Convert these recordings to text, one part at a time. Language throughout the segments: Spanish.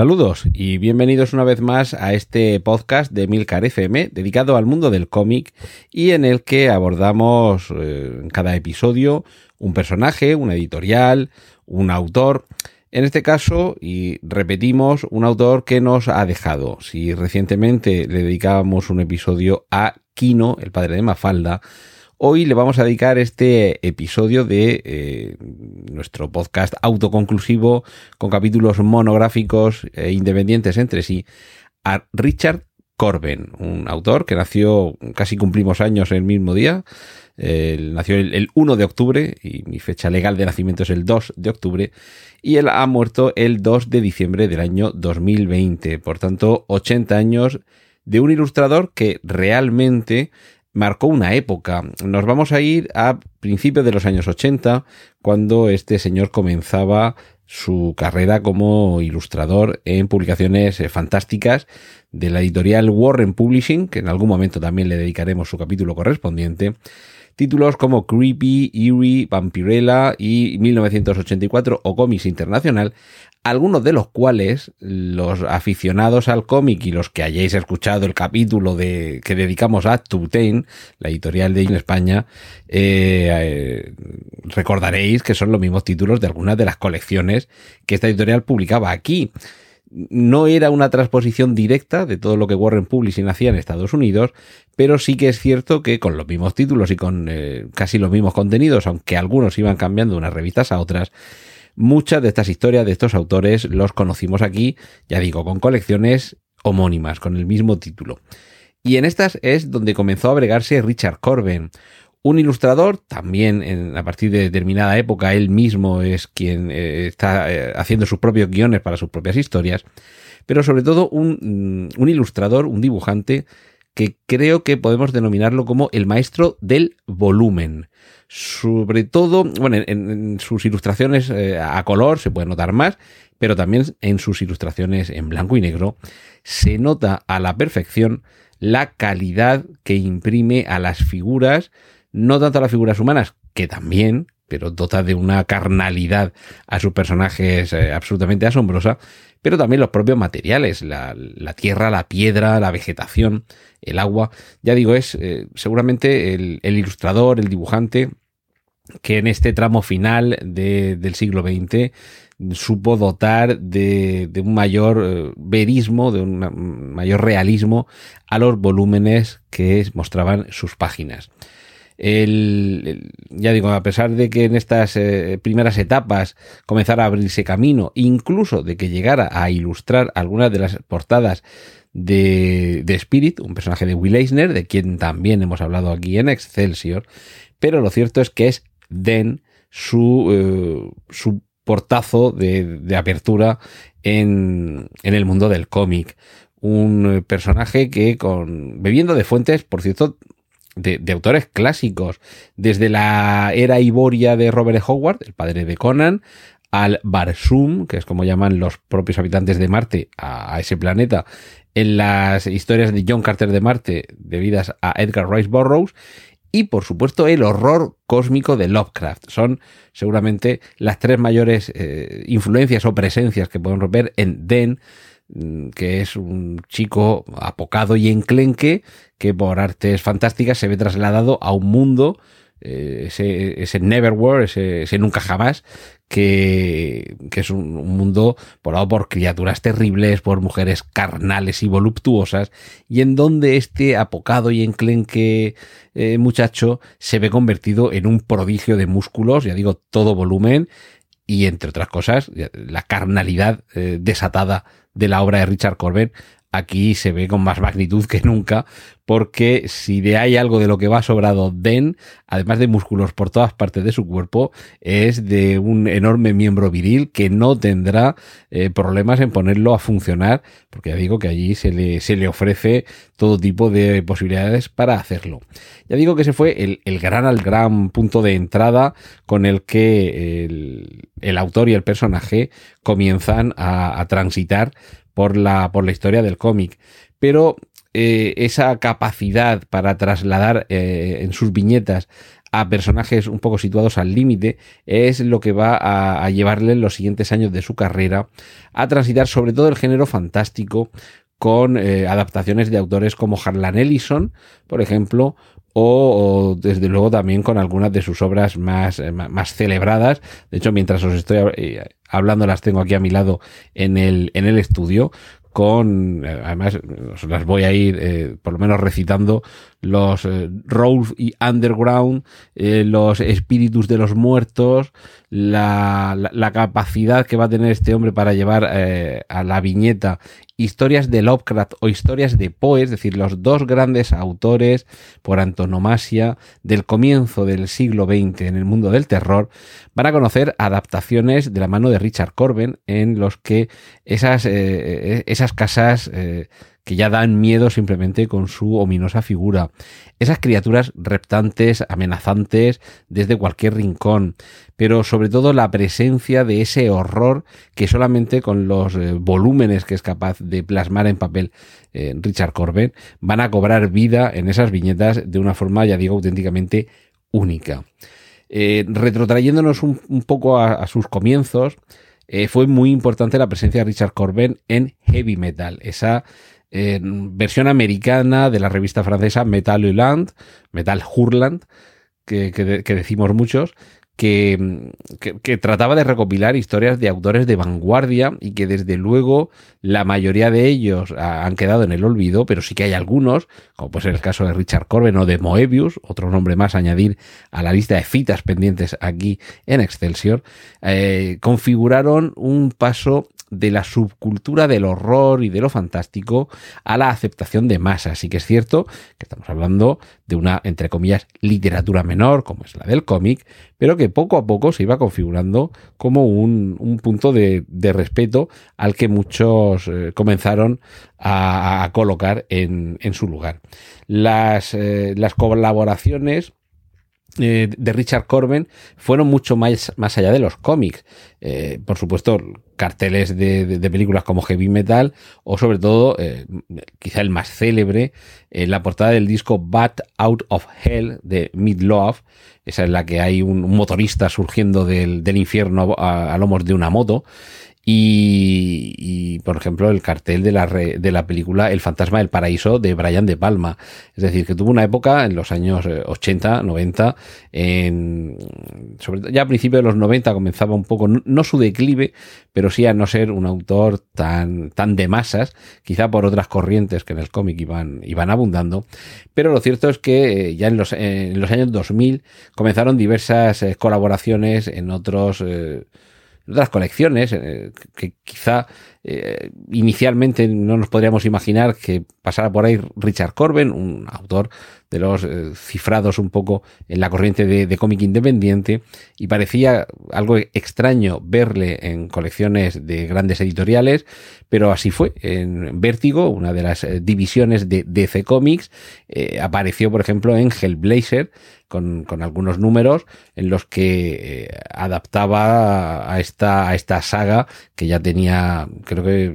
Saludos y bienvenidos una vez más a este podcast de Milcar FM dedicado al mundo del cómic y en el que abordamos eh, en cada episodio un personaje, una editorial, un autor. En este caso, y repetimos, un autor que nos ha dejado. Si recientemente le dedicábamos un episodio a Kino, el padre de Mafalda, hoy le vamos a dedicar este episodio de eh, nuestro podcast autoconclusivo con capítulos monográficos e independientes entre sí a Richard Corben, un autor que nació, casi cumplimos años el mismo día, nació el, 1 de octubre y mi fecha legal de nacimiento es el 2 de octubre y él ha muerto el 2 de diciembre del año 2020. Por tanto, 80 años de un ilustrador que realmente marcó una época. Nos vamos a ir a principios de los años 80, cuando este señor comenzaba su carrera como ilustrador en publicaciones eh, fantásticas de la editorial Warren Publishing, que en algún momento también le dedicaremos su capítulo correspondiente. Títulos como Creepy, Eerie, Vampirella y 1984 o Comics Internacional, algunos de los cuales los aficionados al cómic y los que hayáis escuchado el capítulo de, que dedicamos a Tutain, la editorial de España, eh, eh, recordaréis que son los mismos títulos de algunas de las colecciones que esta editorial publicaba aquí. No era una transposición directa de todo lo que Warren Publishing hacía en Estados Unidos, pero sí que es cierto que con los mismos títulos y con eh, casi los mismos contenidos, aunque algunos iban cambiando de unas revistas a otras, muchas de estas historias de estos autores los conocimos aquí, ya digo, con colecciones homónimas, con el mismo título. Y en estas es donde comenzó a bregarse Richard Corben, un ilustrador, también en, a partir de determinada época, él mismo es quien eh, está eh, haciendo sus propios guiones para sus propias historias, pero sobre todo un, mm, un, ilustrador, un dibujante, que creo que podemos denominarlo como el maestro del volumen. Sobre todo, bueno, en, sus ilustraciones eh, a color se puede notar más, pero también en sus ilustraciones en blanco y negro se nota a la perfección la calidad que imprime a las figuras, no tanto a las figuras humanas, que también, pero dota de una carnalidad a sus personajes eh, absolutamente asombrosa, pero también los propios materiales, la, tierra, la piedra, la vegetación, el agua. Ya digo, es eh, seguramente el, ilustrador, el dibujante, que en este tramo final del siglo XX supo dotar de, un mayor eh, verismo, de un mayor realismo a los volúmenes que mostraban sus páginas. El, ya digo, a pesar de que en estas eh, primeras etapas comenzara a abrirse camino, incluso de que llegara a ilustrar algunas de las portadas de, Spirit, un personaje de Will Eisner, de quien también hemos hablado aquí en Excelsior, pero lo cierto es que es Den su, eh, su portazo de, de apertura en, en el mundo del cómic. Un personaje que con bebiendo de fuentes, por cierto, de, autores clásicos, desde la era Iboria de Robert. Howard, el padre de Conan, al Barsum, que es como llaman los propios habitantes de Marte a, ese planeta, en las historias de John Carter de Marte debidas a Edgar Rice Burroughs, y por supuesto el horror cósmico de Lovecraft. Son seguramente las tres mayores eh, influencias o presencias que podemos ver en Den que es un chico apocado y enclenque que por artes fantásticas se ve trasladado a un mundo, eh, ese, ese Neverwhere, ese, ese, nunca jamás, que, que es un, mundo poblado por criaturas terribles, por mujeres carnales y voluptuosas, y en donde este apocado y enclenque eh, muchacho se ve convertido en un prodigio de músculos, ya digo, todo volumen, y entre otras cosas, la carnalidad eh, desatada de la obra de Richard Corbett aquí se ve con más magnitud que nunca, porque si de hay algo de lo que va sobrado Den, además de músculos por todas partes de su cuerpo, es de un enorme miembro viril que no tendrá eh, problemas en ponerlo a funcionar, porque ya digo que allí se le, se le ofrece todo tipo de posibilidades para hacerlo. Ya digo que ese fue el, el gran, al gran punto de entrada con el que el, el autor y el personaje comienzan a, transitar por la, por la historia del cómic. Pero eh, esa capacidad para trasladar eh, en sus viñetas a personajes un poco situados al límite es lo que va a, a, llevarle en los siguientes años de su carrera a transitar sobre todo el género fantástico con eh, adaptaciones de autores como Harlan Ellison, por ejemplo, o, desde luego también con algunas de sus obras más, eh, más celebradas. De hecho, mientras os estoy eh, hablando, las tengo aquí a mi lado en el, en el estudio, con, eh, además, os las voy a ir por lo menos recitando, los eh, Rolf y Underground, los espíritus de los muertos, la, la, capacidad que va a tener este hombre para llevar a la viñeta historias de Lovecraft o historias de Poe, es decir, los dos grandes autores por antonomasia del comienzo del siglo XX en el mundo del terror, van a conocer adaptaciones de la mano de Richard Corben en los que esas, eh, esas casas eh, que ya dan miedo simplemente con su ominosa figura. Esas criaturas reptantes, amenazantes desde cualquier rincón, pero sobre todo la presencia de ese horror que solamente con los eh, volúmenes que es capaz de plasmar en papel eh, Richard Corbett van a cobrar vida en esas viñetas de una forma, ya digo, auténticamente única. Eh, retrotrayéndonos un, poco a, sus comienzos, fue muy importante la presencia de Richard Corbett en heavy metal, esa eh, versión americana de la revista francesa Metal Hurlant, Metal Hurland, que, decimos muchos, que, trataba de recopilar historias de autores de vanguardia y que desde luego la mayoría de ellos han quedado en el olvido, pero sí que hay algunos, como puede ser el caso de Richard Corben o de Moebius, otro nombre más añadir a la lista de citas pendientes aquí en Excelsior, eh, configuraron un paso de la subcultura del horror y de lo fantástico a la aceptación de masa. Así que es cierto que estamos hablando de una, entre comillas, literatura menor, como es la del cómic, pero que poco a poco se iba configurando como un, un punto de, de, respeto al que muchos eh, comenzaron a, a colocar en, en, su lugar. Las, eh, las colaboraciones eh, de Richard Corben fueron mucho más, más allá de los cómics. Eh, por supuesto, carteles de, de, películas como Heavy Metal o sobre todo, eh, quizá el más célebre, la portada del disco Bat Out of Hell de Midlove. Esa es la que hay un, motorista surgiendo del, del infierno a, lomos de una moto. Y, y, por ejemplo, el cartel de la, de la película El fantasma del paraíso de Brian De Palma. Es decir, que tuvo una época en los años 80, 90, en, sobre, ya a principios de los 90 comenzaba un poco, no, su declive, pero sí a no ser un autor tan, tan de masas, quizá por otras corrientes que en el cómic iban, iban abundando. Pero lo cierto es que ya en los, en los años 2000 comenzaron diversas eh, colaboraciones en otros. Eh, otras colecciones eh, que quizá eh, inicialmente no nos podríamos imaginar que pasara por ahí Richard Corben, un autor de los eh, cifrados un poco en la corriente de, cómic independiente, y parecía algo extraño verle en colecciones de grandes editoriales, pero así fue. En Vértigo, una de las eh, divisiones de DC Comics, apareció, por ejemplo, en Hellblazer, con, con, algunos números en los que adaptaba a esta, a esta saga que ya tenía, creo que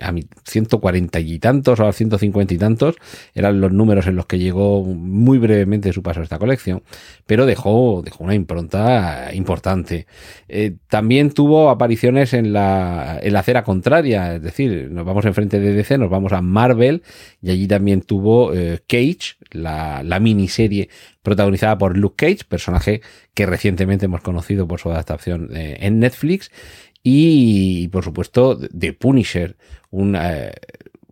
a mi 140 y tantos o a 150 y tantos, eran los números en los que llegó muy brevemente su paso a esta colección, pero dejó, dejó una impronta importante. Eh, también tuvo apariciones en la, en la acera contraria, es decir, nos vamos enfrente de DC, nos vamos a Marvel y allí también tuvo eh, Cage, la, la miniserie protagonizada por Luke Cage, personaje que recientemente hemos conocido por su adaptación eh, en Netflix, y por supuesto The Punisher, un, eh,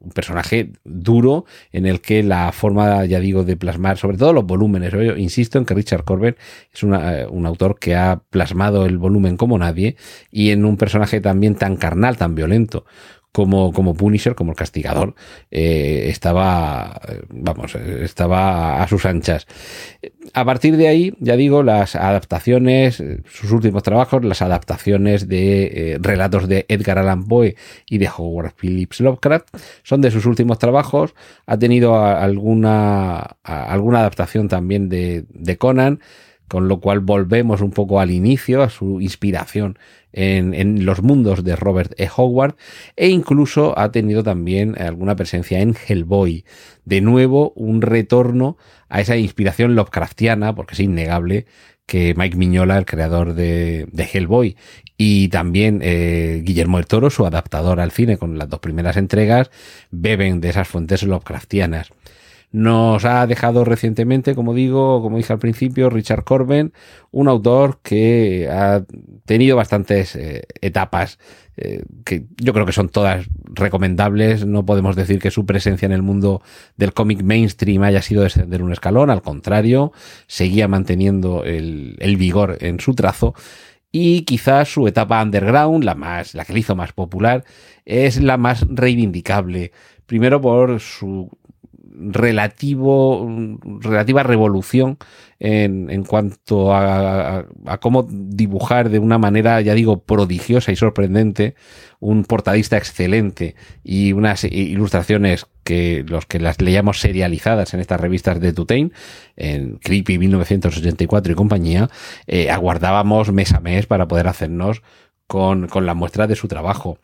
un, personaje duro en el que la forma, ya digo, de plasmar, sobre todo los volúmenes, insisto en que Richard Corbett es una, eh, un autor que ha plasmado el volumen como nadie y en un personaje también tan carnal, tan violento como, como Punisher, como el castigador, eh, estaba, vamos, estaba a sus anchas. A partir de ahí, ya digo, las adaptaciones, sus últimos trabajos, las adaptaciones de eh, relatos de Edgar Allan Poe y de Howard Phillips Lovecraft, son de sus últimos trabajos. Ha tenido alguna, alguna adaptación también de, de Conan con lo cual volvemos un poco al inicio, a su inspiración en, los mundos de Robert E. Howard, e incluso ha tenido también alguna presencia en Hellboy. De nuevo, un retorno a esa inspiración Lovecraftiana, porque es innegable que Mike Miñola, el creador de, Hellboy, y también eh, Guillermo del Toro, su adaptador al cine con las dos primeras entregas, beben de esas fuentes Lovecraftianas. Nos ha dejado recientemente, como digo, como dije al principio, Richard Corben, un autor que ha tenido bastantes eh, etapas eh, que yo creo que son todas recomendables. No podemos decir que su presencia en el mundo del cómic mainstream haya sido descender un escalón, al contrario, seguía manteniendo el, el vigor en su trazo y quizás su etapa underground, la más, la que le hizo más popular, es la más reivindicable. Primero por su relativo, relativa revolución en, en cuanto a, a, cómo dibujar de una manera, ya digo, prodigiosa y sorprendente, un portadista excelente y unas ilustraciones que los que las leíamos serializadas en estas revistas de Tutain, en Creepy 1984 y compañía, eh, aguardábamos mes a mes para poder hacernos con, con la muestra de su trabajo.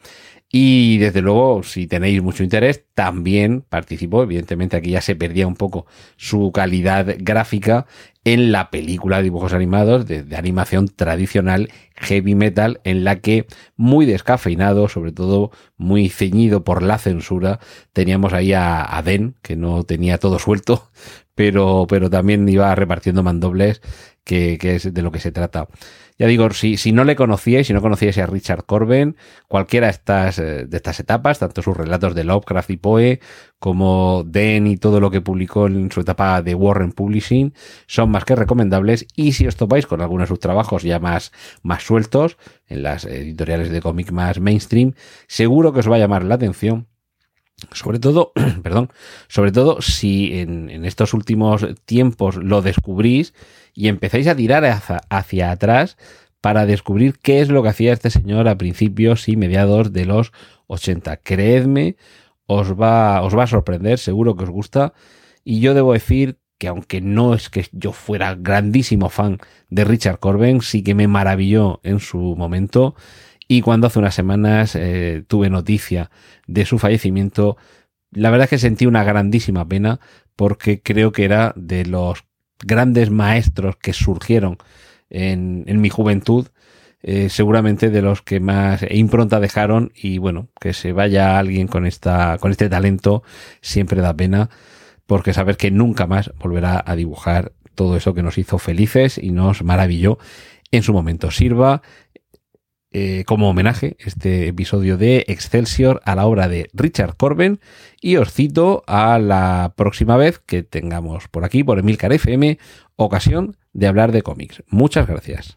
Y desde luego, si tenéis mucho interés, también participó. Evidentemente, aquí ya se perdía un poco su calidad gráfica en la película de dibujos animados de, animación tradicional heavy metal, en la que muy descafeinado, sobre todo muy ceñido por la censura, teníamos ahí a, a que no tenía todo suelto, pero, pero también iba repartiendo mandobles, que, que es de lo que se trata. Ya digo, si, si no le conocíais, si no conocíais a Richard Corben, cualquiera de estas, eh, de estas etapas, tanto sus relatos de Lovecraft y Poe, como Den y todo lo que publicó en su etapa de Warren Publishing, son más que recomendables. Y si os topáis con algunos de sus trabajos ya más, más sueltos, en las editoriales de cómic más mainstream, seguro que os va a llamar la atención sobre todo, perdón, sobre todo si en, estos últimos tiempos lo descubrís y empezáis a tirar hacia, hacia, atrás para descubrir qué es lo que hacía este señor a principios y mediados de los 80. Creedme, os va, os va a sorprender, seguro que os gusta. Y yo debo decir que aunque no es que yo fuera grandísimo fan de Richard Corben, sí que me maravilló en su momento y cuando hace unas semanas eh, tuve noticia de su fallecimiento, la verdad es que sentí una grandísima pena porque creo que era de los grandes maestros que surgieron en, en mi juventud, eh, seguramente de los que más impronta dejaron y bueno, que se vaya alguien con esta, con este talento siempre da pena porque saber que nunca más volverá a dibujar todo eso que nos hizo felices y nos maravilló en su momento. Sirva eh, como homenaje este episodio de Excelsior a la obra de Richard Corben y os cito a la próxima vez que tengamos por aquí, por Emilcar FM, ocasión de hablar de cómics. Muchas gracias.